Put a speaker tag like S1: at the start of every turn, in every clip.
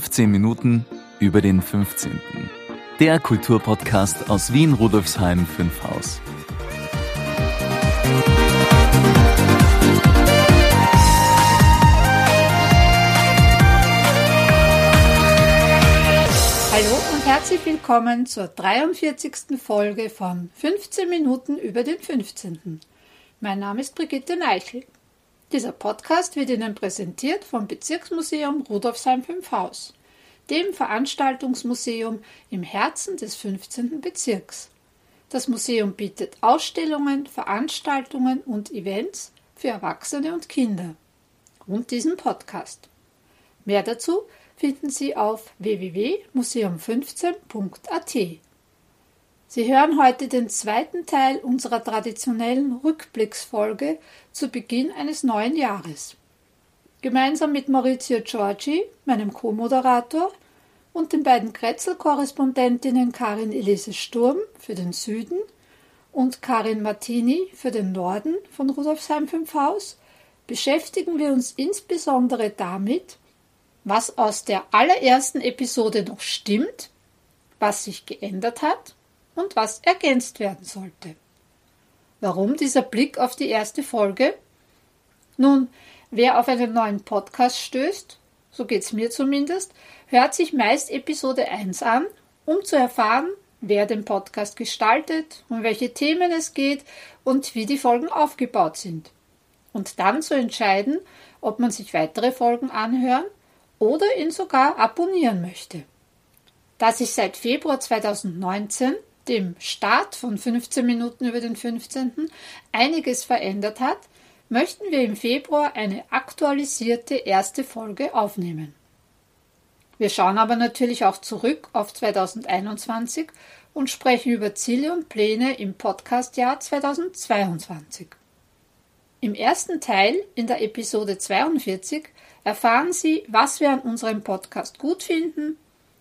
S1: 15 Minuten über den 15. Der Kulturpodcast aus Wien Rudolfsheim 5 Haus.
S2: Hallo und herzlich willkommen zur 43. Folge von 15 Minuten über den 15. Mein Name ist Brigitte Neichel. Dieser Podcast wird Ihnen präsentiert vom Bezirksmuseum Rudolfsheim 5 Haus, dem Veranstaltungsmuseum im Herzen des 15. Bezirks. Das Museum bietet Ausstellungen, Veranstaltungen und Events für Erwachsene und Kinder und diesen Podcast. Mehr dazu finden Sie auf www.museum15.at. Sie hören heute den zweiten Teil unserer traditionellen Rückblicksfolge zu Beginn eines neuen Jahres. Gemeinsam mit Maurizio Giorgi, meinem Co-Moderator, und den beiden Kretzel-Korrespondentinnen Karin Elise Sturm für den Süden und Karin Martini für den Norden von Rudolfsheim 5 Haus beschäftigen wir uns insbesondere damit, was aus der allerersten Episode noch stimmt, was sich geändert hat und was ergänzt werden sollte. Warum dieser Blick auf die erste Folge? Nun, wer auf einen neuen Podcast stößt, so geht's mir zumindest, hört sich meist Episode 1 an, um zu erfahren, wer den Podcast gestaltet, um welche Themen es geht und wie die Folgen aufgebaut sind. Und dann zu entscheiden, ob man sich weitere Folgen anhören oder ihn sogar abonnieren möchte. Da sich seit Februar 2019 dem Start von 15 Minuten über den 15. einiges verändert hat, möchten wir im Februar eine aktualisierte erste Folge aufnehmen. Wir schauen aber natürlich auch zurück auf 2021 und sprechen über Ziele und Pläne im Podcastjahr 2022. Im ersten Teil in der Episode 42 erfahren Sie, was wir an unserem Podcast gut finden,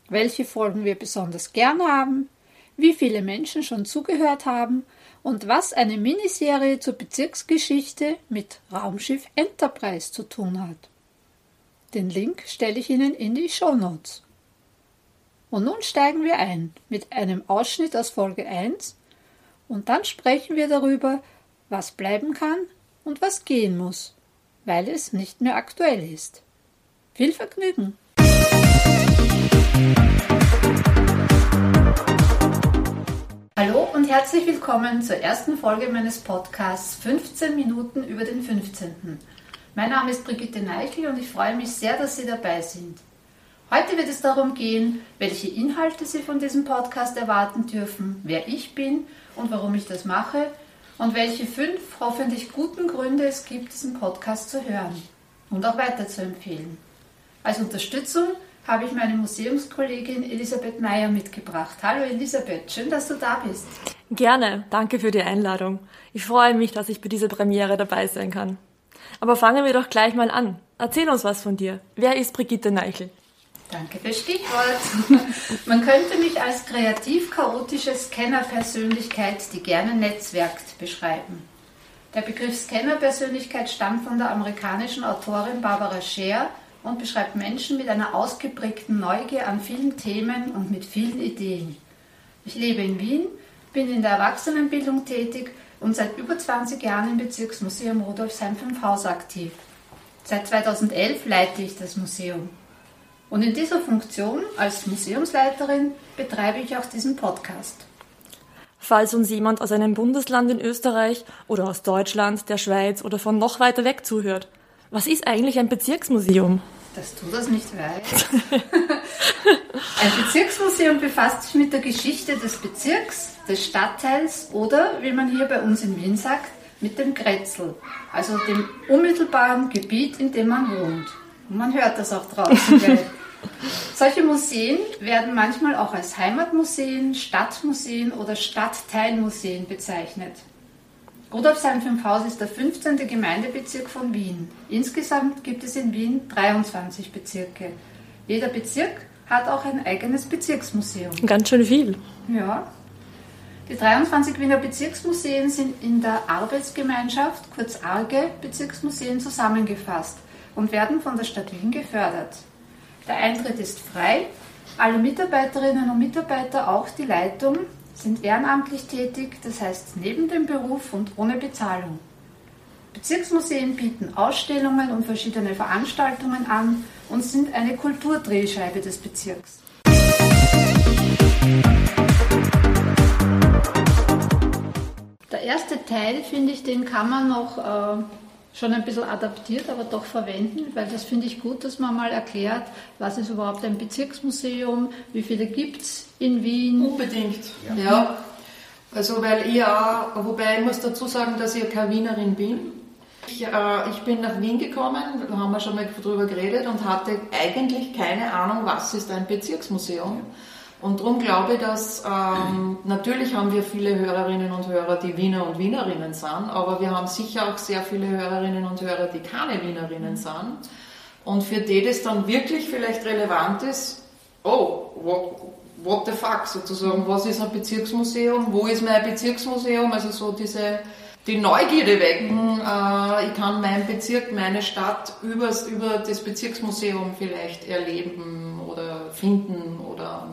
S2: welche Folgen wir besonders gern haben, wie viele Menschen schon zugehört haben und was eine Miniserie zur Bezirksgeschichte mit Raumschiff Enterprise zu tun hat. Den Link stelle ich Ihnen in die Show Notes. Und nun steigen wir ein mit einem Ausschnitt aus Folge 1 und dann sprechen wir darüber, was bleiben kann und was gehen muss, weil es nicht mehr aktuell ist. Viel Vergnügen! Hallo und herzlich willkommen zur ersten Folge meines Podcasts 15 Minuten über den 15. Mein Name ist Brigitte Neichel und ich freue mich sehr, dass Sie dabei sind. Heute wird es darum gehen, welche Inhalte Sie von diesem Podcast erwarten dürfen, wer ich bin und warum ich das mache und welche fünf hoffentlich guten Gründe es gibt, diesen Podcast zu hören und auch weiter zu empfehlen. Als Unterstützung habe ich meine Museumskollegin Elisabeth Meyer mitgebracht. Hallo Elisabeth, schön, dass du da bist.
S3: Gerne, danke für die Einladung. Ich freue mich, dass ich bei dieser Premiere dabei sein kann. Aber fangen wir doch gleich mal an. Erzähl uns was von dir. Wer ist Brigitte Neichel?
S2: Danke für Stichwort. Man könnte mich als kreativ-chaotische Scanner-Persönlichkeit, die gerne netzwerkt, beschreiben. Der Begriff Scanner-Persönlichkeit stammt von der amerikanischen Autorin Barbara Scher und beschreibt Menschen mit einer ausgeprägten Neugier an vielen Themen und mit vielen Ideen. Ich lebe in Wien, bin in der Erwachsenenbildung tätig und seit über 20 Jahren im Bezirksmuseum Rudolfsheim 5 Haus aktiv. Seit 2011 leite ich das Museum. Und in dieser Funktion als Museumsleiterin betreibe ich auch diesen Podcast.
S3: Falls uns jemand aus einem Bundesland in Österreich oder aus Deutschland, der Schweiz oder von noch weiter weg zuhört, was ist eigentlich ein Bezirksmuseum?
S2: Dass du das nicht weißt. ein Bezirksmuseum befasst sich mit der Geschichte des Bezirks, des Stadtteils oder, wie man hier bei uns in Wien sagt, mit dem Kretzel, also dem unmittelbaren Gebiet, in dem man wohnt. Und man hört das auch draußen. Solche Museen werden manchmal auch als Heimatmuseen, Stadtmuseen oder Stadtteilmuseen bezeichnet. Rudolfsheim 5 Haus ist der 15. Gemeindebezirk von Wien. Insgesamt gibt es in Wien 23 Bezirke. Jeder Bezirk hat auch ein eigenes Bezirksmuseum.
S3: Ganz schön viel.
S2: Ja. Die 23 Wiener Bezirksmuseen sind in der Arbeitsgemeinschaft, kurz ARGE, Bezirksmuseen zusammengefasst und werden von der Stadt Wien gefördert. Der Eintritt ist frei. Alle Mitarbeiterinnen und Mitarbeiter, auch die Leitung, sind ehrenamtlich tätig, das heißt neben dem Beruf und ohne Bezahlung. Bezirksmuseen bieten Ausstellungen und verschiedene Veranstaltungen an und sind eine Kulturdrehscheibe des Bezirks. Der erste Teil, finde ich, den kann man noch äh, schon ein bisschen adaptiert, aber doch verwenden, weil das finde ich gut, dass man mal erklärt, was ist überhaupt ein Bezirksmuseum, wie viele gibt es in Wien.
S4: Unbedingt, ja. ja. Also weil ich auch, wobei ich muss dazu sagen, dass ich keine Wienerin bin. Ich, äh, ich bin nach Wien gekommen, da haben wir schon mal drüber geredet und hatte eigentlich keine Ahnung, was ist ein Bezirksmuseum. Und darum glaube ich, dass ähm, natürlich haben wir viele Hörerinnen und Hörer, die Wiener und Wienerinnen sind, aber wir haben sicher auch sehr viele Hörerinnen und Hörer, die keine Wienerinnen sind. Und für die das dann wirklich vielleicht relevant ist, oh, what, what the fuck sozusagen, was ist ein Bezirksmuseum, wo ist mein Bezirksmuseum, also so diese die Neugierde wecken. Äh, ich kann meinen Bezirk, meine Stadt übers, über das Bezirksmuseum vielleicht erleben oder finden oder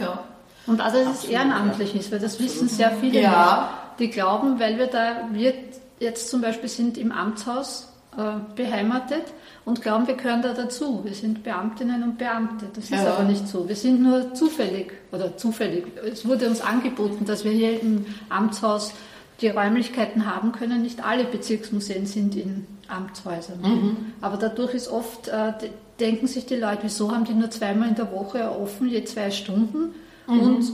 S4: ja.
S2: Und auch, dass es ehrenamtlich ist, weil das wissen sehr viele ja. nicht. Die glauben, weil wir da, wir jetzt zum Beispiel sind im Amtshaus äh, beheimatet und glauben, wir gehören da dazu. Wir sind Beamtinnen und Beamte. Das ist ja. aber nicht so. Wir sind nur zufällig oder zufällig. Es wurde uns angeboten, dass wir hier im Amtshaus die Räumlichkeiten haben können. Nicht alle Bezirksmuseen sind in Amtshäusern. Mhm. Aber dadurch ist oft, äh, denken sich die Leute, wieso haben die nur zweimal in der Woche offen, je zwei Stunden? Mhm. Und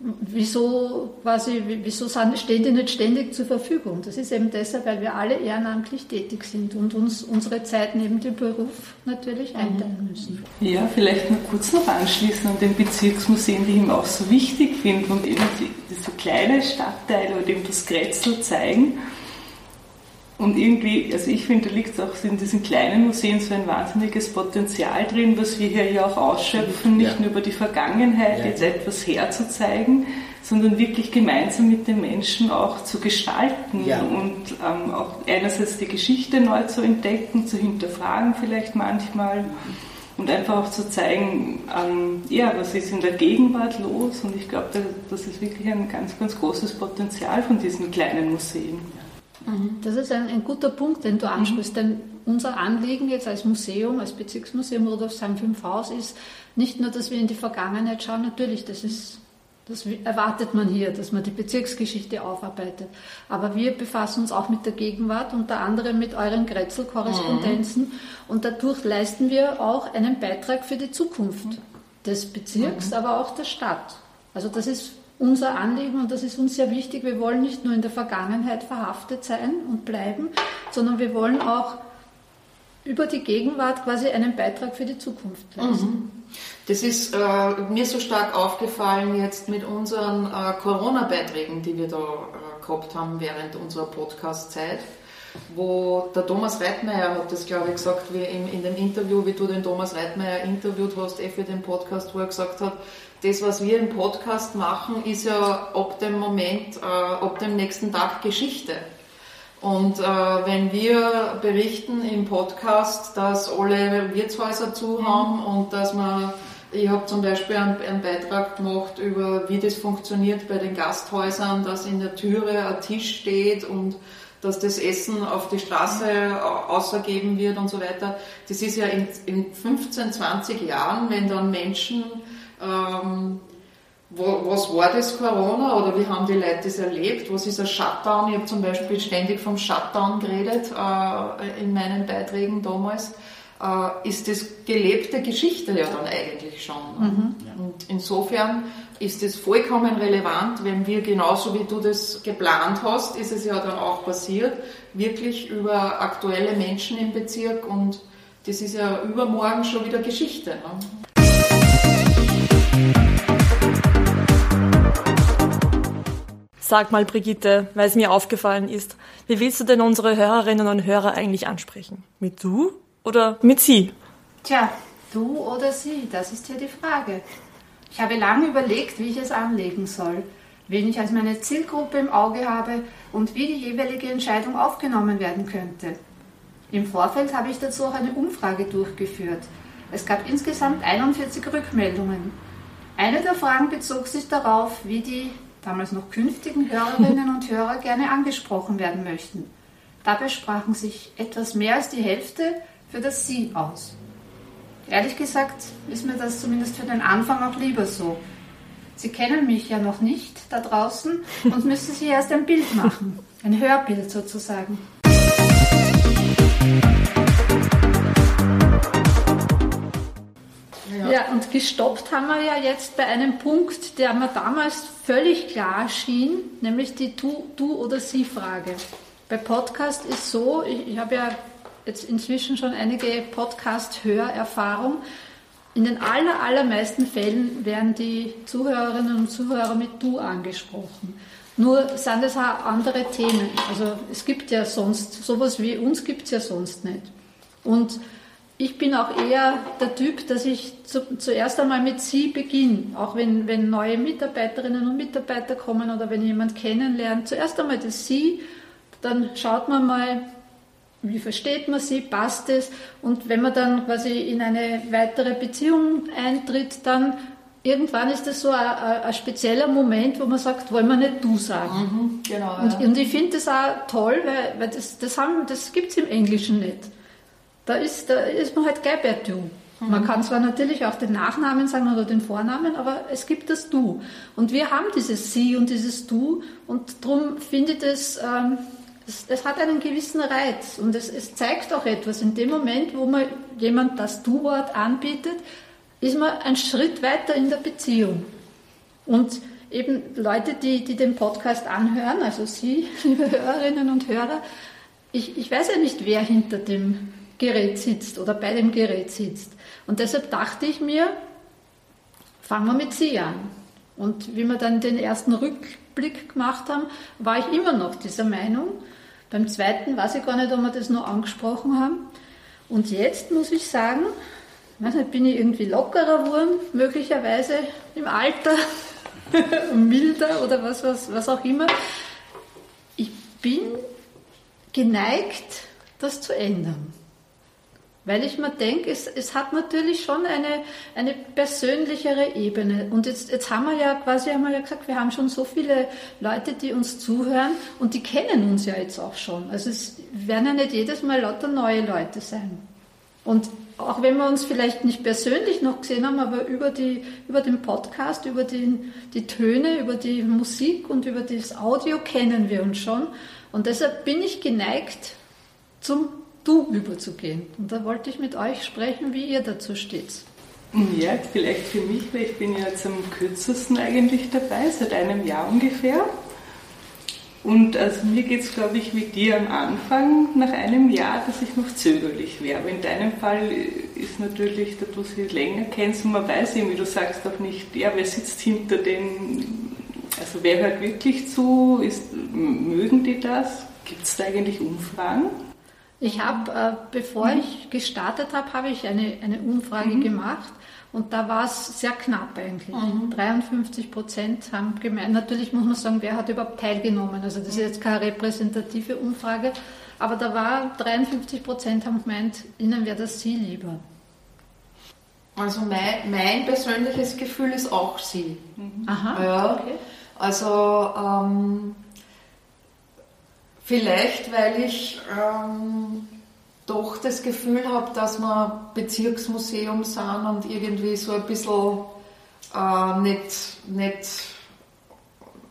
S2: wieso, quasi, wieso stehen die nicht ständig zur Verfügung? Das ist eben deshalb, weil wir alle ehrenamtlich tätig sind und uns unsere Zeit neben dem Beruf natürlich mhm. einteilen müssen.
S5: Ja, vielleicht noch kurz noch anschließen an den Bezirksmuseen, die ich ihm auch so wichtig finde und eben die, diese kleine Stadtteile oder eben das Grätzl zeigen und irgendwie, also ich finde, da liegt auch in diesen kleinen Museen so ein wahnsinniges Potenzial drin, was wir hier ja auch ausschöpfen, nicht ja. nur über die Vergangenheit ja. jetzt etwas herzuzeigen, sondern wirklich gemeinsam mit den Menschen auch zu gestalten ja. und ähm, auch einerseits die Geschichte neu zu entdecken, zu hinterfragen vielleicht manchmal und einfach auch zu zeigen, ähm, ja, was ist in der Gegenwart los und ich glaube, das ist wirklich ein ganz, ganz großes Potenzial von diesen kleinen Museen.
S2: Mhm. Das ist ein, ein, guter Punkt, den du mhm. ansprichst, denn unser Anliegen jetzt als Museum, als Bezirksmuseum Rudolfsheim 5 Haus ist nicht nur, dass wir in die Vergangenheit schauen, natürlich, das ist das erwartet man hier, dass man die Bezirksgeschichte aufarbeitet. Aber wir befassen uns auch mit der Gegenwart, unter anderem mit euren Grätzl-Korrespondenzen. Mhm. Und dadurch leisten wir auch einen Beitrag für die Zukunft des Bezirks, mhm. aber auch der Stadt. Also das ist unser Anliegen und das ist uns sehr wichtig. Wir wollen nicht nur in der Vergangenheit verhaftet sein und bleiben, sondern wir wollen auch über die Gegenwart quasi einen Beitrag für die Zukunft leisten. Mhm.
S4: Das ist äh, mir so stark aufgefallen jetzt mit unseren äh, Corona-Beiträgen, die wir da äh, gehabt haben während unserer Podcast-Zeit, wo der Thomas Reitmeier hat das, glaube ich, gesagt, wie in, in dem Interview, wie du den Thomas Reitmeier interviewt hast, eh für den Podcast, wo er gesagt hat, das, was wir im Podcast machen, ist ja ab dem Moment, äh, ab dem nächsten Tag Geschichte. Und äh, wenn wir berichten im Podcast, dass alle Wirtshäuser zu mhm. haben und dass man, ich habe zum Beispiel einen, einen, Beitrag gemacht über, wie das funktioniert bei den Gasthäusern, dass in der Türe ein Tisch steht und dass das Essen auf die Straße außergeben wird und so weiter. Das ist ja in, in 15, 20 Jahren, wenn dann Menschen ähm, was war das Corona oder wie haben die Leute das erlebt? Was ist ein Shutdown? Ich habe zum Beispiel ständig vom Shutdown geredet äh, in meinen Beiträgen damals. Äh, ist das gelebte Geschichte ja dann eigentlich schon. Mhm. Und insofern ist es vollkommen relevant, wenn wir genauso wie du das geplant hast, ist es ja dann auch passiert, wirklich über aktuelle Menschen im Bezirk und das ist ja übermorgen schon wieder Geschichte. Ne?
S3: Sag mal, Brigitte, weil es mir aufgefallen ist, wie willst du denn unsere Hörerinnen und Hörer eigentlich ansprechen? Mit du oder mit sie?
S2: Tja, du oder sie, das ist hier die Frage. Ich habe lange überlegt, wie ich es anlegen soll, wen ich als meine Zielgruppe im Auge habe und wie die jeweilige Entscheidung aufgenommen werden könnte. Im Vorfeld habe ich dazu auch eine Umfrage durchgeführt. Es gab insgesamt 41 Rückmeldungen. Eine der Fragen bezog sich darauf, wie die damals noch künftigen Hörerinnen und Hörer gerne angesprochen werden möchten. Dabei sprachen sich etwas mehr als die Hälfte für das Sie aus. Ehrlich gesagt ist mir das zumindest für den Anfang auch lieber so. Sie kennen mich ja noch nicht da draußen und müssen sich erst ein Bild machen, ein Hörbild sozusagen. Und gestoppt haben wir ja jetzt bei einem Punkt, der mir damals völlig klar schien, nämlich die Du-, du oder Sie-Frage. Bei Podcast ist so, ich, ich habe ja jetzt inzwischen schon einige Podcast-Hörerfahrung. In den aller, allermeisten Fällen werden die Zuhörerinnen und Zuhörer mit Du angesprochen. Nur sind es auch andere Themen. Also es gibt ja sonst, sowas wie uns gibt es ja sonst nicht. Und ich bin auch eher der Typ, dass ich zu, zuerst einmal mit Sie beginne, auch wenn, wenn neue Mitarbeiterinnen und Mitarbeiter kommen oder wenn jemand kennenlernt. Zuerst einmal das Sie, dann schaut man mal, wie versteht man sie, passt es und wenn man dann quasi in eine weitere Beziehung eintritt, dann irgendwann ist das so ein, ein, spezieller Moment, wo man sagt, wollen wir nicht du sagen. Mhm, genau, ja. und, und, ich finde das auch toll, weil, weil das, das, das gibt es im Englischen nicht. Da ist, da ist man halt gleich bei Du. Mhm. Man kann zwar natürlich auch den Nachnamen sagen oder den Vornamen, aber es gibt das Du. Und wir haben dieses Sie und dieses Du und darum finde ich das, ähm, es, es, hat einen gewissen Reiz und es, es, zeigt auch etwas. In dem Moment, wo man jemand das Du-Wort anbietet, ist man einen Schritt weiter in der Beziehung. Und eben Leute, die, die den Podcast anhören, also Sie, liebe Hörerinnen und Hörer, ich, ich weiß ja nicht, wer hinter dem Gerät sitzt oder bei dem Gerät sitzt. Und deshalb dachte ich mir, fangen wir mit Sie an. Und wie wir dann den ersten Rückblick gemacht haben, war ich immer noch dieser Meinung. Beim zweiten weiß ich gar nicht, ob wir das noch angesprochen haben. Und jetzt muss ich sagen, weiß nicht, bin ich irgendwie lockerer geworden, möglicherweise im Alter, milder oder was, was, was auch immer. Ich bin geneigt, das zu ändern. Weil ich mir denke, es, es hat natürlich schon eine, eine persönlichere Ebene. Und jetzt, jetzt haben wir ja quasi haben wir ja gesagt, wir haben schon so viele Leute, die uns zuhören und die kennen uns ja jetzt auch schon. Also es werden ja nicht jedes Mal lauter neue Leute sein. Und auch wenn wir uns vielleicht nicht persönlich noch gesehen haben, aber über, die, über den Podcast, über die, die Töne, über die Musik und über das Audio kennen wir uns schon. Und deshalb bin ich geneigt zum Du überzugehen. Und da wollte ich mit euch sprechen, wie ihr dazu steht.
S5: Ja, vielleicht für mich, weil ich bin ja jetzt am kürzesten eigentlich dabei, seit einem Jahr ungefähr. Und also mir geht es, glaube ich, mit dir am Anfang nach einem Jahr, dass ich noch zögerlich wäre. Aber in deinem Fall ist natürlich, da du sie länger kennst und man weiß eben, wie du sagst, auch nicht, ja, wer sitzt hinter den, also wer hört wirklich zu, ist, mögen die das? Gibt es da eigentlich Umfragen?
S2: Ich habe, äh, bevor mhm. ich gestartet habe, habe ich eine, eine Umfrage mhm. gemacht und da war es sehr knapp eigentlich. Mhm. 53 Prozent haben gemeint, natürlich muss man sagen, wer hat überhaupt teilgenommen. Also das ist jetzt keine repräsentative Umfrage, aber da war 53 Prozent haben gemeint, ihnen wäre das Sie lieber.
S4: Also mein, mein persönliches Gefühl ist auch Sie.
S2: Mhm. Aha,
S4: ja, okay. Also ähm, Vielleicht, weil ich ähm, doch das Gefühl habe, dass wir Bezirksmuseum sind und irgendwie so ein bisschen äh, nicht, nicht,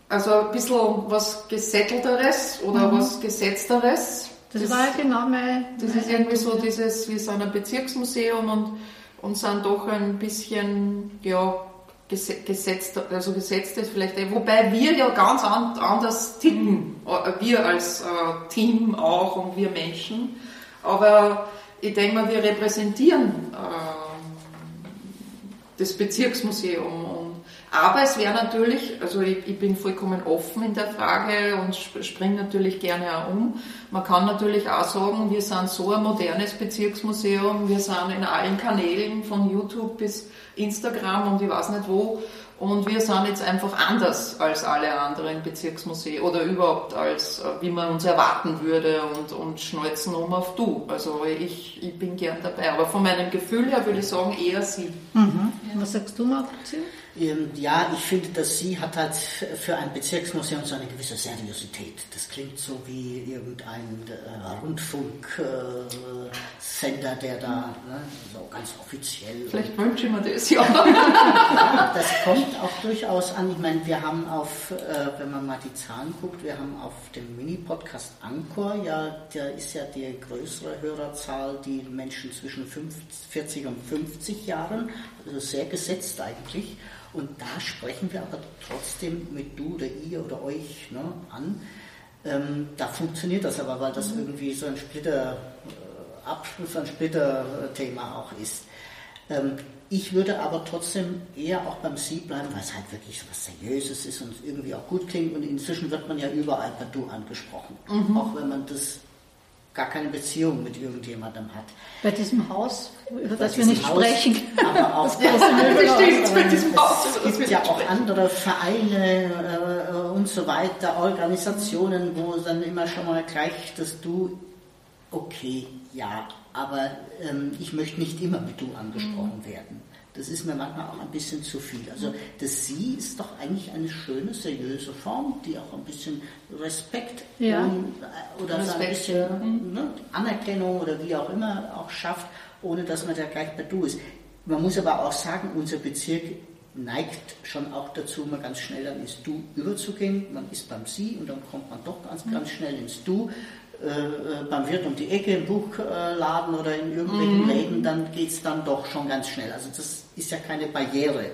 S4: also ein bisschen was Gesättelteres oder mhm. was Gesetzteres.
S2: Das, das war ja genau mein.
S4: Das mein ist irgendwie so dieses, wir sind ein Bezirksmuseum und, und sind doch ein bisschen, ja, gesetzt, also gesetzt ist vielleicht, wobei wir ja ganz anders ticken, äh, wir als äh, Team auch und wir Menschen. Aber ich denke mal, wir repräsentieren äh, das Bezirksmuseum. Aber es wäre natürlich, also ich, ich, bin vollkommen offen in der Frage und springe natürlich gerne auch um. Man kann natürlich auch sagen, wir sind so ein modernes Bezirksmuseum, wir sind in allen Kanälen von YouTube bis Instagram und ich weiß nicht wo Und wir sind jetzt einfach anders als alle anderen Bezirksmuseen oder überhaupt als, äh, wie man uns erwarten würde und, und schneuzen um auf du. Also ich, ich bin gern dabei. Aber von meinem Gefühl her würde ich sagen eher sie.
S2: Mhm. Was sagst du, Maurizio?
S6: Ähm, ja, ich finde, dass sie hat halt für ein Bezirksmuseum so eine gewisse Seriosität. Das klingt so wie irgendein äh, Rundfunksender, äh, der da ne, so ganz offiziell.
S4: Vielleicht wünsche ich mir das ja.
S6: ja. Das kommt auch durchaus an. Ich meine, wir haben auf, äh, wenn man mal die Zahlen guckt, wir haben auf dem Mini-Podcast Anchor, ja, der ist ja die größere Hörerzahl, die Menschen zwischen 50, 40 und 50 Jahren, also sehr gesetzt eigentlich. Und da sprechen wir aber trotzdem mit du oder ihr oder euch ne, an. Ähm, da funktioniert das aber, weil das mhm. irgendwie so ein Splitter, äh, Abschluss, ein Splitterthema auch ist. Ähm, ich würde aber trotzdem eher auch beim Sie bleiben, weil es halt wirklich so was Seriöses ist und irgendwie auch gut klingt. Und inzwischen wird man ja überall per Du angesprochen. Mhm. Auch wenn man das gar keine Beziehung mit irgendjemandem hat.
S2: Bei diesem Haus, über das wir nicht Haus, sprechen.
S6: Aber auch ja, bestimmt bei diesem Haus. Es gibt ja auch andere Vereine äh, und so weiter, Organisationen, wo dann immer schon mal gleich das Du, okay, ja, aber ähm, ich möchte nicht immer mit Du angesprochen mhm. werden. Das ist mir manchmal auch ein bisschen zu viel. Also das Sie ist doch eigentlich eine schöne, seriöse Form, die auch ein bisschen Respekt ja. und, äh, oder Respekt, so ein bisschen ne, Anerkennung oder wie auch immer auch schafft, ohne dass man da gleich bei Du ist. Man muss aber auch sagen, unser Bezirk neigt schon auch dazu, mal ganz schnell dann ins Du überzugehen. Man ist beim Sie und dann kommt man doch ganz, ganz schnell ins Du. Äh, äh, beim Wirt um die Ecke im Buchladen oder in irgendwelchen mhm. Läden, dann geht es dann doch schon ganz schnell. Also das ist ja keine Barriere.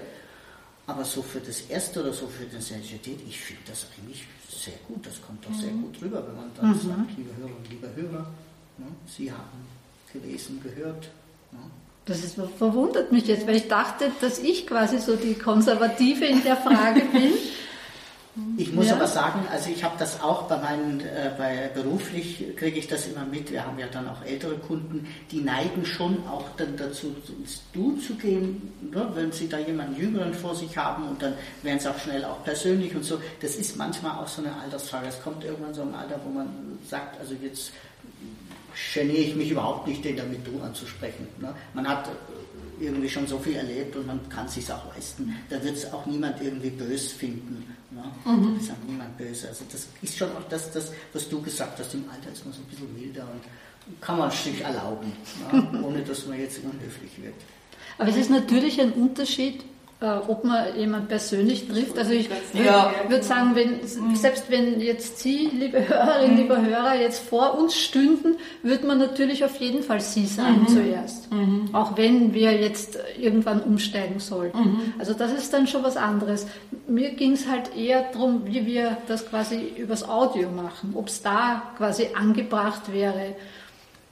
S6: Aber so für das Erste oder so für die Sensibilität, ich finde das eigentlich sehr gut. Das kommt doch mhm. sehr gut rüber, wenn man dann mhm. sagt, liebe Hörerinnen, liebe Hörer, ne, Sie haben gelesen, gehört. Ne.
S2: Das ist, verwundert mich jetzt, weil ich dachte, dass ich quasi so die Konservative in der Frage bin.
S6: Ich muss ja. aber sagen, also ich habe das auch bei meinen, äh, bei beruflich kriege ich das immer mit. Wir haben ja dann auch ältere Kunden, die neigen schon auch dann dazu, ins Du zu gehen, ne? wenn sie da jemanden Jüngeren vor sich haben und dann werden sie auch schnell auch persönlich und so. Das ist manchmal auch so eine Altersfrage. Es kommt irgendwann so ein Alter, wo man sagt, also jetzt geniere ich mich überhaupt nicht, den damit Du anzusprechen. Ne? Man hat irgendwie schon so viel erlebt und man kann es sich auch leisten. Da wird es auch niemand irgendwie bös finden. Ne? Mhm. Das ist auch niemand böse. Also das ist schon auch das, das, was du gesagt hast, im Alter ist man so ein bisschen milder und kann man sich erlauben, ne? ohne dass man jetzt unhöflich wird.
S2: Aber es ist natürlich ein Unterschied, ob man jemanden persönlich trifft. Also ich ja. würde sagen, wenn, selbst wenn jetzt Sie, liebe Hörerinnen, lieber Hörer, jetzt vor uns stünden, würde man natürlich auf jeden Fall Sie sagen mhm. zuerst. Mhm. Auch wenn wir jetzt irgendwann umsteigen sollten. Mhm. Also das ist dann schon was anderes. Mir ging es halt eher darum, wie wir das quasi übers Audio machen, ob es da quasi angebracht wäre.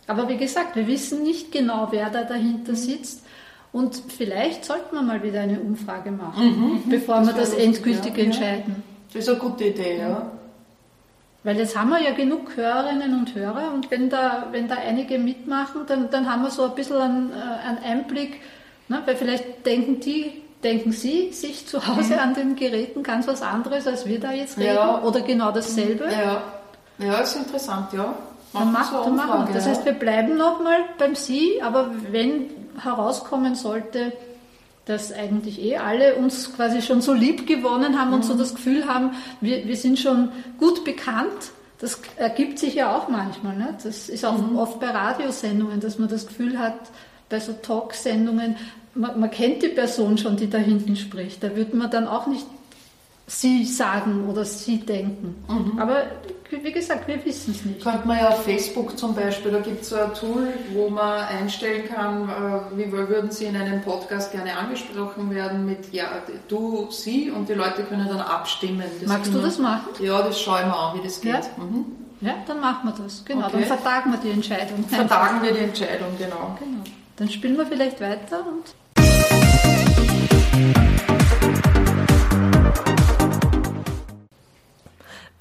S2: Aber wie gesagt, wir wissen nicht genau, wer da dahinter sitzt. Und vielleicht sollten wir mal wieder eine Umfrage machen, mhm, bevor das wir das endgültig ja, entscheiden.
S4: Das ist eine gute Idee, ja.
S2: Weil jetzt haben wir ja genug Hörerinnen und Hörer und wenn da, wenn da einige mitmachen, dann, dann haben wir so ein bisschen einen, äh, einen Einblick, ne? weil vielleicht denken die, denken sie sich zu Hause mhm. an den Geräten ganz was anderes, als wir da jetzt reden ja. oder genau dasselbe.
S4: Ja, ja ist interessant, ja.
S2: Dann macht, so dann machen. Das heißt, wir bleiben nochmal beim Sie, aber wenn herauskommen sollte, dass eigentlich eh alle uns quasi schon so lieb gewonnen haben mhm. und so mhm. das Gefühl haben, wir, wir sind schon gut bekannt. Das ergibt sich ja auch manchmal. Ne? Das ist auch mhm. oft bei Radiosendungen, dass man das Gefühl hat, bei so Talksendungen, man, man kennt die Person schon, die da hinten spricht. Da würde man dann auch nicht sie sagen oder sie denken. Mhm. Aber wie gesagt, wir wissen es nicht.
S4: Könnte man ja auf Facebook zum Beispiel, da gibt es so ein Tool, wo man einstellen kann, äh, wie würden Sie in einem Podcast gerne angesprochen werden mit ja, du, sie und die Leute können dann abstimmen.
S2: Das Magst du das machen?
S4: Ja, das schauen wir an, wie das geht.
S2: Ja, mhm. ja dann machen wir das. Genau, okay. dann vertagen wir die Entscheidung.
S4: Vertagen wir die Entscheidung, genau.
S2: genau. Dann spielen wir vielleicht weiter und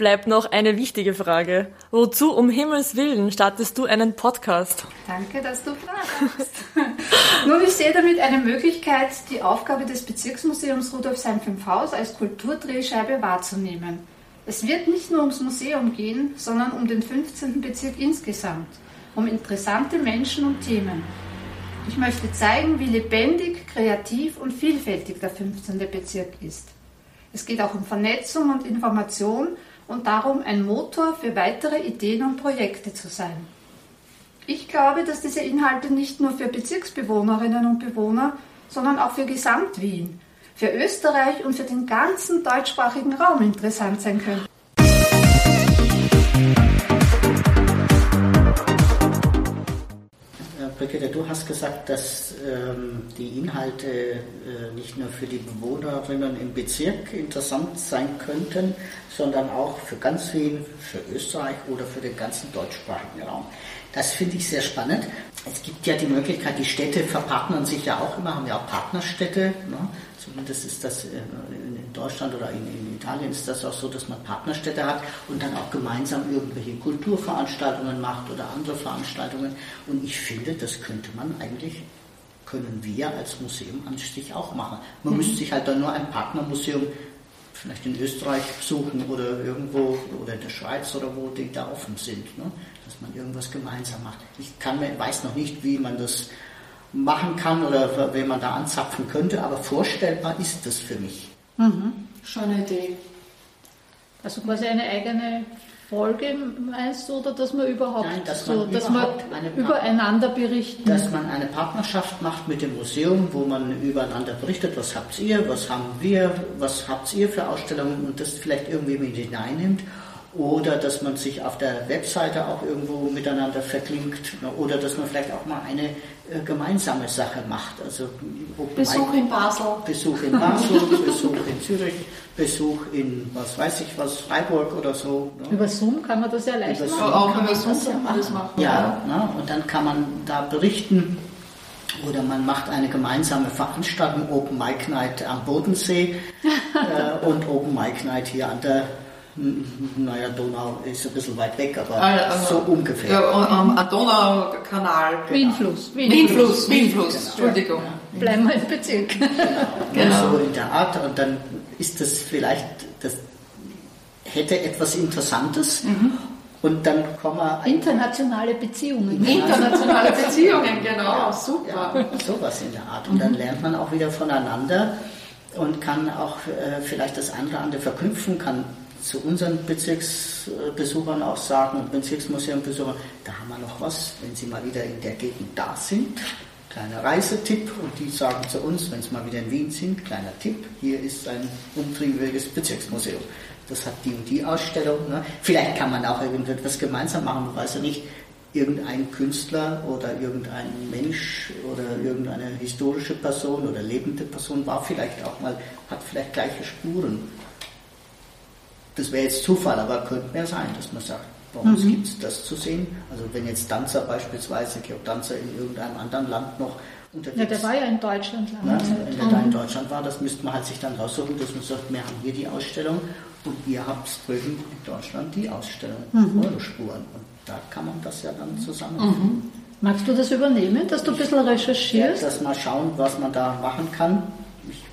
S3: bleibt noch eine wichtige Frage. Wozu um Himmels Willen startest du einen Podcast?
S2: Danke, dass du fragst. Nun, ich sehe damit eine Möglichkeit, die Aufgabe des Bezirksmuseums Rudolfsheim 5 Haus als Kulturdrehscheibe wahrzunehmen. Es wird nicht nur ums Museum gehen, sondern um den 15. Bezirk insgesamt, um interessante Menschen und Themen. Ich möchte zeigen, wie lebendig, kreativ und vielfältig der 15. Bezirk ist. Es geht auch um Vernetzung und Information und darum, ein Motor für weitere Ideen und Projekte zu sein. Ich glaube, dass diese Inhalte nicht nur für Bezirksbewohnerinnen und Bewohner, sondern auch für Gesamt-Wien, für Österreich und für den ganzen deutschsprachigen Raum interessant sein können.
S6: Brigitte, du hast gesagt, dass ähm, die Inhalte äh, nicht nur für die Bewohnerinnen im Bezirk interessant sein könnten, sondern auch für ganz Wien, für Österreich oder für den ganzen deutschsprachigen Raum. Das finde ich sehr spannend. Es gibt ja die Möglichkeit, die Städte verpartnern sich ja auch immer, haben ja auch Partnerstädte. Ne? Zumindest ist das in Deutschland oder in, in, Italien ist das auch so, dass man Partnerstädte hat und dann auch gemeinsam irgendwelche Kulturveranstaltungen macht oder andere Veranstaltungen. Und ich finde, das könnte man eigentlich, können wir als Museum an sich auch machen. Man mhm. müsste sich halt dann nur ein Partnermuseum vielleicht in Österreich suchen oder irgendwo oder in der Schweiz oder wo die da offen sind, ne? dass man irgendwas gemeinsam macht. Ich kann, weiß noch nicht, wie man das machen kann oder wen man da anzapfen könnte, aber vorstellbar ist das für mich.
S2: Mhm. Schöne Idee. Also quasi eine eigene Folge meinst du, oder dass man überhaupt,
S6: Nein, dass man, so, dass
S2: überhaupt man übereinander berichten?
S6: Dass man eine Partnerschaft macht mit dem Museum, wo man übereinander berichtet, was habt ihr, was haben wir, was habt ihr für Ausstellungen und das vielleicht irgendwie mit hineinnimmt oder dass man sich auf der Webseite auch irgendwo miteinander verklingt oder dass man vielleicht auch mal eine gemeinsame Sache macht. Also
S2: Besuch in Basel.
S6: Besuch in Basel, Besuch in Zürich, Besuch in was weiß ich was, Freiburg oder so.
S2: Ne? Über Zoom kann man das ja leicht
S4: machen. Auch über Zoom kann man das
S6: machen. Ja, ne? und dann kann man da berichten. Oder man macht eine gemeinsame Veranstaltung, Open Mic Night am Bodensee äh, und Open Mic Night hier an der naja, Donau ist ein bisschen weit weg, aber also, so ungefähr.
S4: Ja, am Donaukanal.
S2: Genau. Wienfluss.
S4: Wienfluss, Wienfluss, genau. Entschuldigung.
S2: Ja. Bleiben wir im Bezirk. Genau.
S6: genau. So in der Art und dann ist das vielleicht, das hätte etwas Interessantes. Mhm. Und dann kommen wir.
S2: Internationale Beziehungen.
S4: Internationale Beziehungen, genau, ja, super.
S6: Ja, sowas in der Art. Und dann lernt man auch wieder voneinander und kann auch äh, vielleicht das andere andere verknüpfen, kann zu unseren Bezirksbesuchern auch sagen und Bezirksmuseumbesuchern, da haben wir noch was, wenn Sie mal wieder in der Gegend da sind. Kleiner Reisetipp und die sagen zu uns, wenn Sie mal wieder in Wien sind, kleiner Tipp, hier ist ein umtriebiges Bezirksmuseum. Das hat die und die Ausstellung. Ne? Vielleicht kann man auch irgendetwas gemeinsam machen, du weißt ja nicht, irgendein Künstler oder irgendein Mensch oder irgendeine historische Person oder lebende Person war vielleicht auch mal, hat vielleicht gleiche Spuren das wäre jetzt Zufall, aber könnte mehr sein, dass man sagt, bei uns mhm. gibt es das zu sehen. Also wenn jetzt Danzer beispielsweise, Georg Danzer in irgendeinem anderen Land noch unterwegs
S2: Ja, der war ja in Deutschland
S6: lange ja, Wenn der mhm. da in Deutschland war, das müsste man halt sich dann raussuchen, dass man sagt, wir haben hier die Ausstellung und ihr habt drüben in Deutschland die Ausstellung, mhm. eure Spuren. Und da kann man das ja dann zusammenführen.
S2: Mhm. Magst du das übernehmen, dass du ein bisschen recherchierst?
S6: Ja, dass mal schauen, was man da machen kann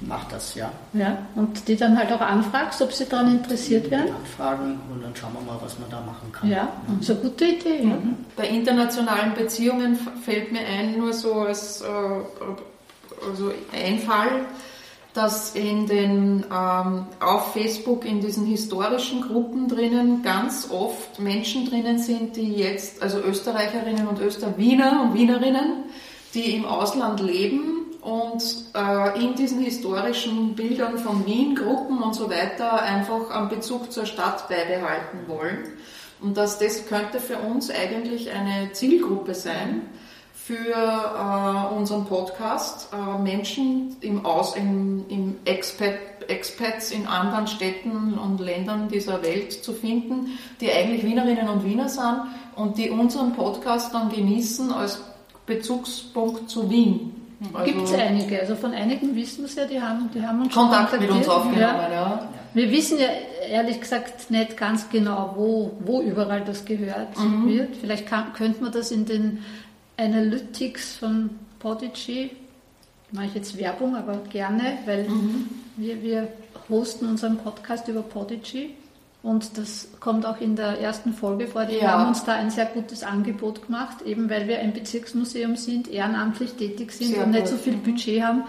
S6: mache das, ja.
S2: Ja, und die dann halt auch anfragst, ob sie daran interessiert werden?
S6: Anfragen und dann schauen wir mal, was man da machen kann.
S2: Ja, mhm. so eine gute Idee. Ja. Mhm.
S4: Bei internationalen Beziehungen fällt mir ein, nur so als äh, also ein Fall, dass in den, ähm, auf Facebook in diesen historischen Gruppen drinnen ganz oft Menschen drinnen sind, die jetzt, also Österreicherinnen und Österwiener und Wienerinnen, die im Ausland leben und äh, in diesen historischen Bildern von Wien, Gruppen und so weiter einfach einen Bezug zur Stadt beibehalten wollen. Und dass das könnte für uns eigentlich eine Zielgruppe sein für äh, unseren Podcast, äh, Menschen im, Aus, im, im Expat, Expats in anderen Städten und Ländern dieser Welt zu finden, die eigentlich Wienerinnen und Wiener sind und die unseren Podcast dann genießen als Bezugspunkt zu Wien
S2: Also Gibt es einige. Also von einigen wissen wir es ja, die haben, die haben uns
S4: Kontakt schon mit uns aufgenommen. Ja.
S2: ja. Wir wissen ja ehrlich gesagt nicht ganz genau, wo, wo überall das gehört mhm. wird. Vielleicht kann, könnte man das in den Analytics von Podigy, mache ich jetzt Werbung, aber gerne, weil mhm. wir, wir hosten unseren Podcast über Podigy. Und das kommt auch in der ersten Folge vor. Die ja. haben uns da ein sehr gutes Angebot gemacht, eben weil wir ein Bezirksmuseum sind, ehrenamtlich tätig sind sehr und nicht so viel mhm. Budget haben,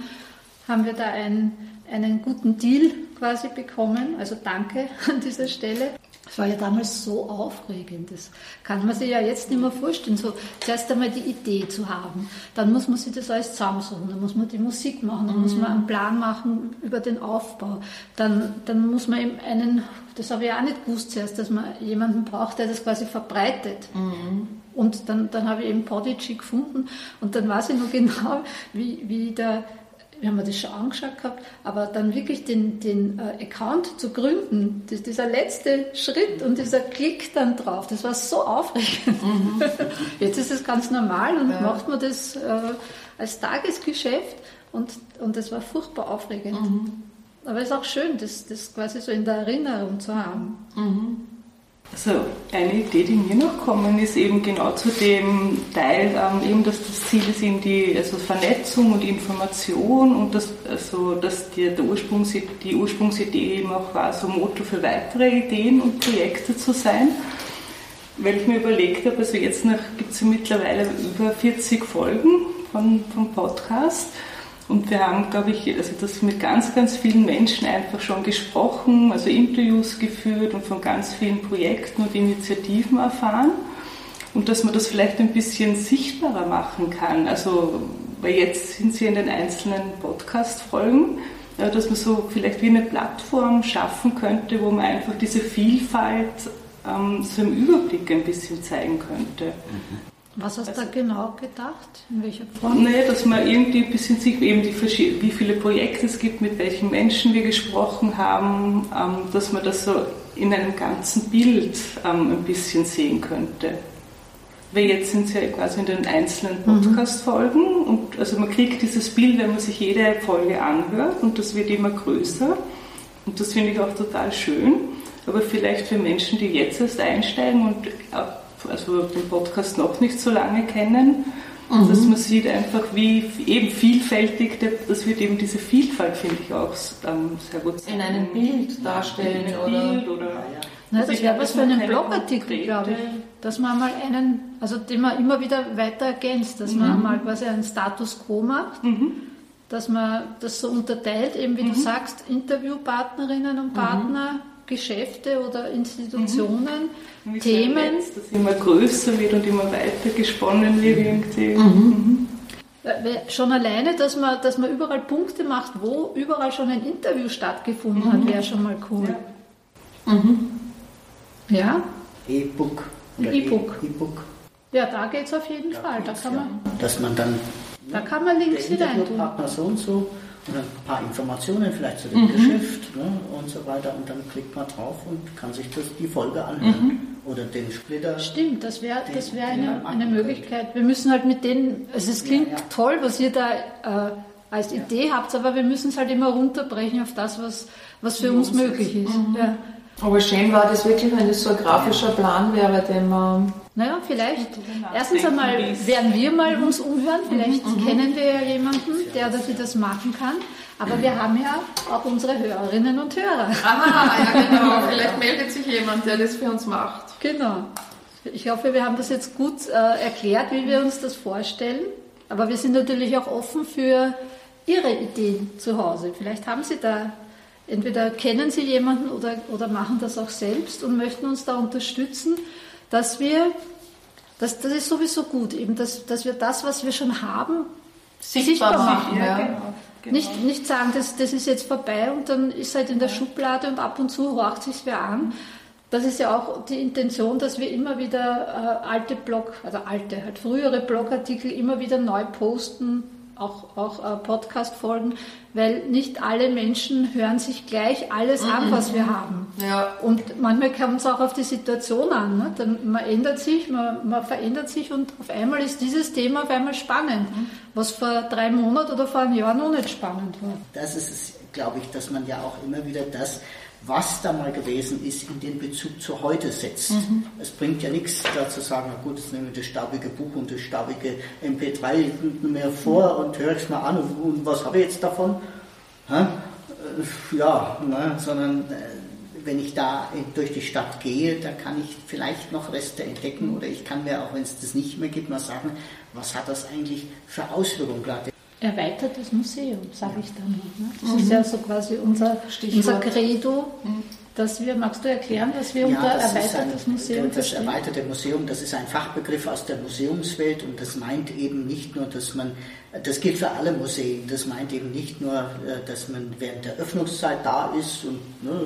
S2: haben wir da ein, einen guten Deal quasi bekommen. Also danke an dieser Stelle. Es war ja damals so aufregend. Das kann man sich ja jetzt nicht mehr vorstellen. So zuerst einmal die Idee zu haben, dann muss man sich das alles zusammensuchen, dann muss man die Musik machen, dann mhm. muss man einen Plan machen über den Aufbau, dann, dann muss man eben einen, das habe ich auch nicht gewusst zuerst, dass man jemanden braucht, der das quasi verbreitet. Mhm. Und dann, dann habe ich eben Podigy gefunden und dann weiß ich noch genau, wie, wie der wir haben das schon angeschaut gehabt, aber dann wirklich den, den äh, Account zu gründen, das, dieser letzte Schritt und dieser Klick dann drauf, das war so aufregend. Mhm. Jetzt ist es ganz normal und ja. macht man das äh, als Tagesgeschäft und, und das war furchtbar aufregend. Mhm. Aber es ist auch schön, das, das quasi so in der Erinnerung zu haben.
S5: Mhm. Also eine Idee, die mir noch kommen, ist eben genau zu dem Teil, ähm, eben, dass das Ziel ist eben die also Vernetzung und Information und dass, also, dass die, der Ursprungs, die Ursprungsidee eben auch war, so Motto für weitere Ideen und Projekte zu sein. Weil ich mir überlegt habe, also jetzt gibt es mittlerweile über 40 Folgen von, vom Podcast und wir haben, glaube ich, also das mit ganz, ganz vielen Menschen einfach schon gesprochen, also Interviews geführt und von ganz vielen Projekten und Initiativen erfahren. Und dass man das vielleicht ein bisschen sichtbarer machen kann. Also, weil jetzt sind sie in den einzelnen Podcast-Folgen, dass man so vielleicht wie eine Plattform schaffen könnte, wo man einfach diese Vielfalt ähm, so im Überblick ein bisschen zeigen könnte. Mhm.
S2: Was hast du also, da genau gedacht? In welcher Form?
S5: Naja, dass man irgendwie ein bisschen sieht, eben die, wie viele Projekte es gibt, mit welchen Menschen wir gesprochen haben, ähm, dass man das so in einem ganzen Bild ähm, ein bisschen sehen könnte. Weil jetzt sind es ja quasi in den einzelnen mhm. Podcast-Folgen und also man kriegt dieses Bild, wenn man sich jede Folge anhört und das wird immer größer und das finde ich auch total schön. Aber vielleicht für Menschen, die jetzt erst einsteigen und also den Podcast noch nicht so lange kennen, mhm. dass man sieht einfach, wie eben vielfältig, das wird eben diese Vielfalt, finde ich auch ähm, sehr gut
S4: In einem Bild darstellen
S5: in einem Bild oder.
S2: Na, das wäre was für einen Blogartikel, glaube ich. Dass man mal einen, also den man immer wieder weiter ergänzt, dass mhm. man mal quasi einen Status quo macht, mhm. dass man das so unterteilt, eben wie du mhm. sagst, Interviewpartnerinnen und mhm. Partner, Geschäfte oder Institutionen, mhm. Themen.
S5: Netz, das immer größer wird und immer weiter gesponnen wird irgendwie. Mhm.
S2: Mhm. Schon alleine, dass man, dass man überall Punkte macht, wo überall schon ein Interview stattgefunden hat, mhm. wäre schon mal cool. Ja? Mhm. ja?
S6: E-Book.
S2: E-Book. E-Book. Ja, da geht es auf jeden da Fall. Da kann man,
S6: dass man dann
S2: da kann man Links hinein.
S6: Partner so und so und ein paar Informationen vielleicht zu dem mhm. Geschäft ne, und so weiter und dann klickt man drauf und kann sich das, die Folge anhören mhm. oder den Splitter.
S2: Stimmt, das wäre das wär eine, eine Möglichkeit. Wir müssen halt mit denen, also es klingt ja, ja. toll, was ihr da äh, als Idee habt, aber wir müssen es halt immer runterbrechen auf das, was, was für uns möglich ist. Mhm. Ja.
S4: Aber schön war das wirklich, wenn das so ein grafischer Plan wäre, den man
S2: naja, vielleicht. Erstens einmal werden wir mal uns umhören. Vielleicht mhm. kennen wir ja jemanden, der oder die das machen kann. Aber wir haben ja auch unsere Hörerinnen und Hörer.
S4: Aha, ja genau. Vielleicht meldet sich jemand, der das für uns macht.
S2: Genau. Ich hoffe, wir haben das jetzt gut äh, erklärt, wie wir uns das vorstellen. Aber wir sind natürlich auch offen für Ihre Ideen zu Hause. Vielleicht haben Sie da, entweder kennen Sie jemanden oder, oder machen das auch selbst und möchten uns da unterstützen dass wir, das, das ist sowieso gut, eben, dass, dass wir das, was wir schon haben, sichtbar, sichtbar machen. Ja, genau, genau. Nicht, nicht sagen, das, das ist jetzt vorbei und dann ist halt in der Schublade und ab und zu horcht sich wer an. Das ist ja auch die Intention, dass wir immer wieder äh, alte Blog, also alte, halt frühere Blogartikel immer wieder neu posten auch, auch äh, Podcast-Folgen, weil nicht alle Menschen hören sich gleich alles mhm. an, was wir haben. Ja. Und manchmal kommt es auch auf die Situation an. Ne? Dann, man ändert sich, man, man, verändert sich und auf einmal ist dieses Thema auf einmal spannend, mhm. was vor drei Monaten oder vor einem Jahr noch nicht spannend war.
S6: Das ist es, glaube ich, dass man ja auch immer wieder das was da mal gewesen ist, in den Bezug zu heute setzt. Mhm. Es bringt ja nichts da zu sagen, na gut, jetzt nehme ich das staubige Buch und das staubige MP3 mir vor mhm. und höre es mal an und, und was habe ich jetzt davon? Ha? Äh, ja, ne, sondern äh, wenn ich da durch die Stadt gehe, da kann ich vielleicht noch Reste entdecken oder ich kann mir, auch wenn es das nicht mehr gibt, mal sagen, was hat das eigentlich für Auswirkungen?
S2: Erweitertes Museum, sage ich dann noch. Ne? Das mhm. ist ja so quasi unser, unser Credo, mhm. dass wir, magst du erklären, was wir ja, unter erweitertes ein, Museum
S6: Das erweiterte Museum, das ist ein Fachbegriff aus der Museumswelt und das meint eben nicht nur, dass man, das gilt für alle Museen, das meint eben nicht nur, äh, dass man während der Öffnungszeit da ist und ne,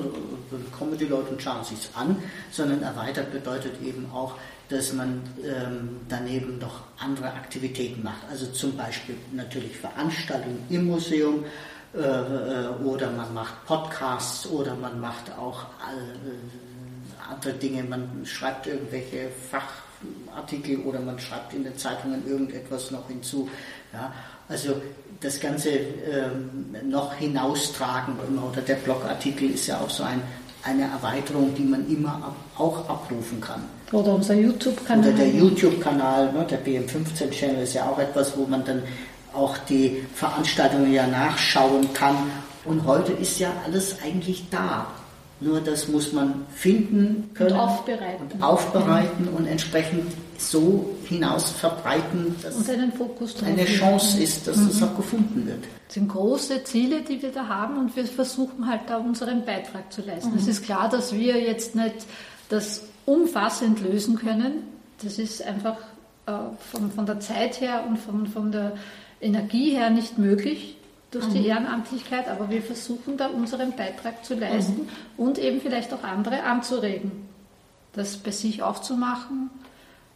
S6: kommen die Leute und schauen sich an, sondern erweitert bedeutet eben auch, dass man ähm, daneben noch andere Aktivitäten macht. Also zum Beispiel natürlich Veranstaltungen im Museum äh, äh, oder man macht Podcasts oder man macht auch äh, andere Dinge. Man schreibt irgendwelche Fachartikel oder man schreibt in den Zeitungen irgendetwas noch hinzu. Ja? Also das Ganze ähm, noch hinaustragen oder der Blogartikel ist ja auch so ein, eine Erweiterung, die man immer ab, auch abrufen kann.
S2: Oder unser YouTube-Kanal.
S6: Oder der YouTube-Kanal, ne, der BM15-Channel ist ja auch etwas, wo man dann auch die Veranstaltungen ja nachschauen kann. Und heute ist ja alles eigentlich da. Nur das muss man finden können
S2: und aufbereiten,
S6: und, aufbereiten und entsprechend so hinaus verbreiten,
S2: dass
S6: eine Chance ist, dass mhm. das auch gefunden wird.
S2: Das sind große Ziele, die wir da haben und wir versuchen halt da unseren Beitrag zu leisten. Mhm. Es ist klar, dass wir jetzt nicht das umfassend lösen können. Das ist einfach äh, von, von der Zeit her und von, von der Energie her nicht möglich durch die mhm. Ehrenamtlichkeit, aber wir versuchen da unseren Beitrag zu leisten mhm. und eben vielleicht auch andere anzuregen, das bei sich aufzumachen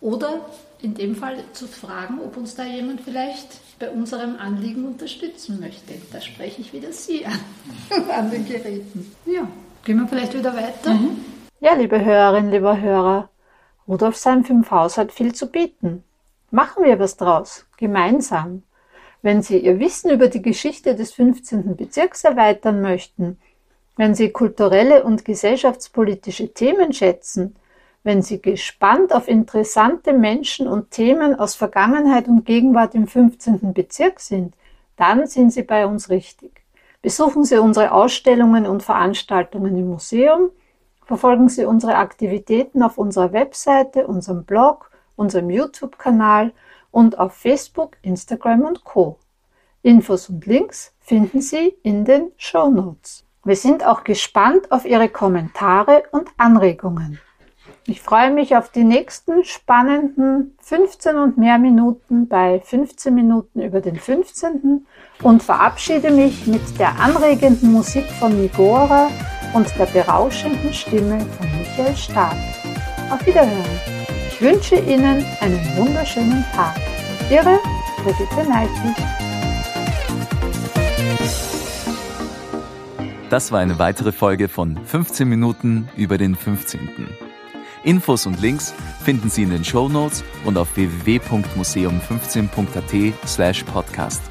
S2: oder in dem Fall zu fragen, ob uns da jemand vielleicht bei unserem Anliegen unterstützen möchte. Da spreche ich wieder Sie an, an den Geräten. Ja, gehen wir vielleicht wieder weiter. Mhm. Ja, liebe Hörerinnen, lieber Hörer, Rudolfsheim 5 Haus hat viel zu bieten. Machen wir was draus, gemeinsam. Wenn Sie Ihr Wissen über die Geschichte des 15. Bezirks erweitern möchten, wenn Sie kulturelle und gesellschaftspolitische Themen schätzen, wenn Sie gespannt auf interessante Menschen und Themen aus Vergangenheit und Gegenwart im 15. Bezirk sind, dann sind Sie bei uns richtig. Besuchen Sie unsere Ausstellungen und Veranstaltungen im Museum, Verfolgen Sie unsere Aktivitäten auf unserer Webseite, unserem Blog, unserem YouTube-Kanal und auf Facebook, Instagram und Co. Infos und Links finden Sie in den Show Notes. Wir sind auch gespannt auf Ihre Kommentare und Anregungen. Ich freue mich auf die nächsten spannenden 15 und mehr Minuten bei 15 Minuten über den 15. und verabschiede mich mit der anregenden Musik von Migora und der berauschenden Stimme von Michael Stahl. Auf Wiederhören. Ich wünsche Ihnen einen wunderschönen Tag. Ihre Brigitte Neitlich.
S1: Das war eine weitere Folge von 15 Minuten über den 15. Infos und Links finden Sie in den Show Notes und auf www.museum15.at slash podcast.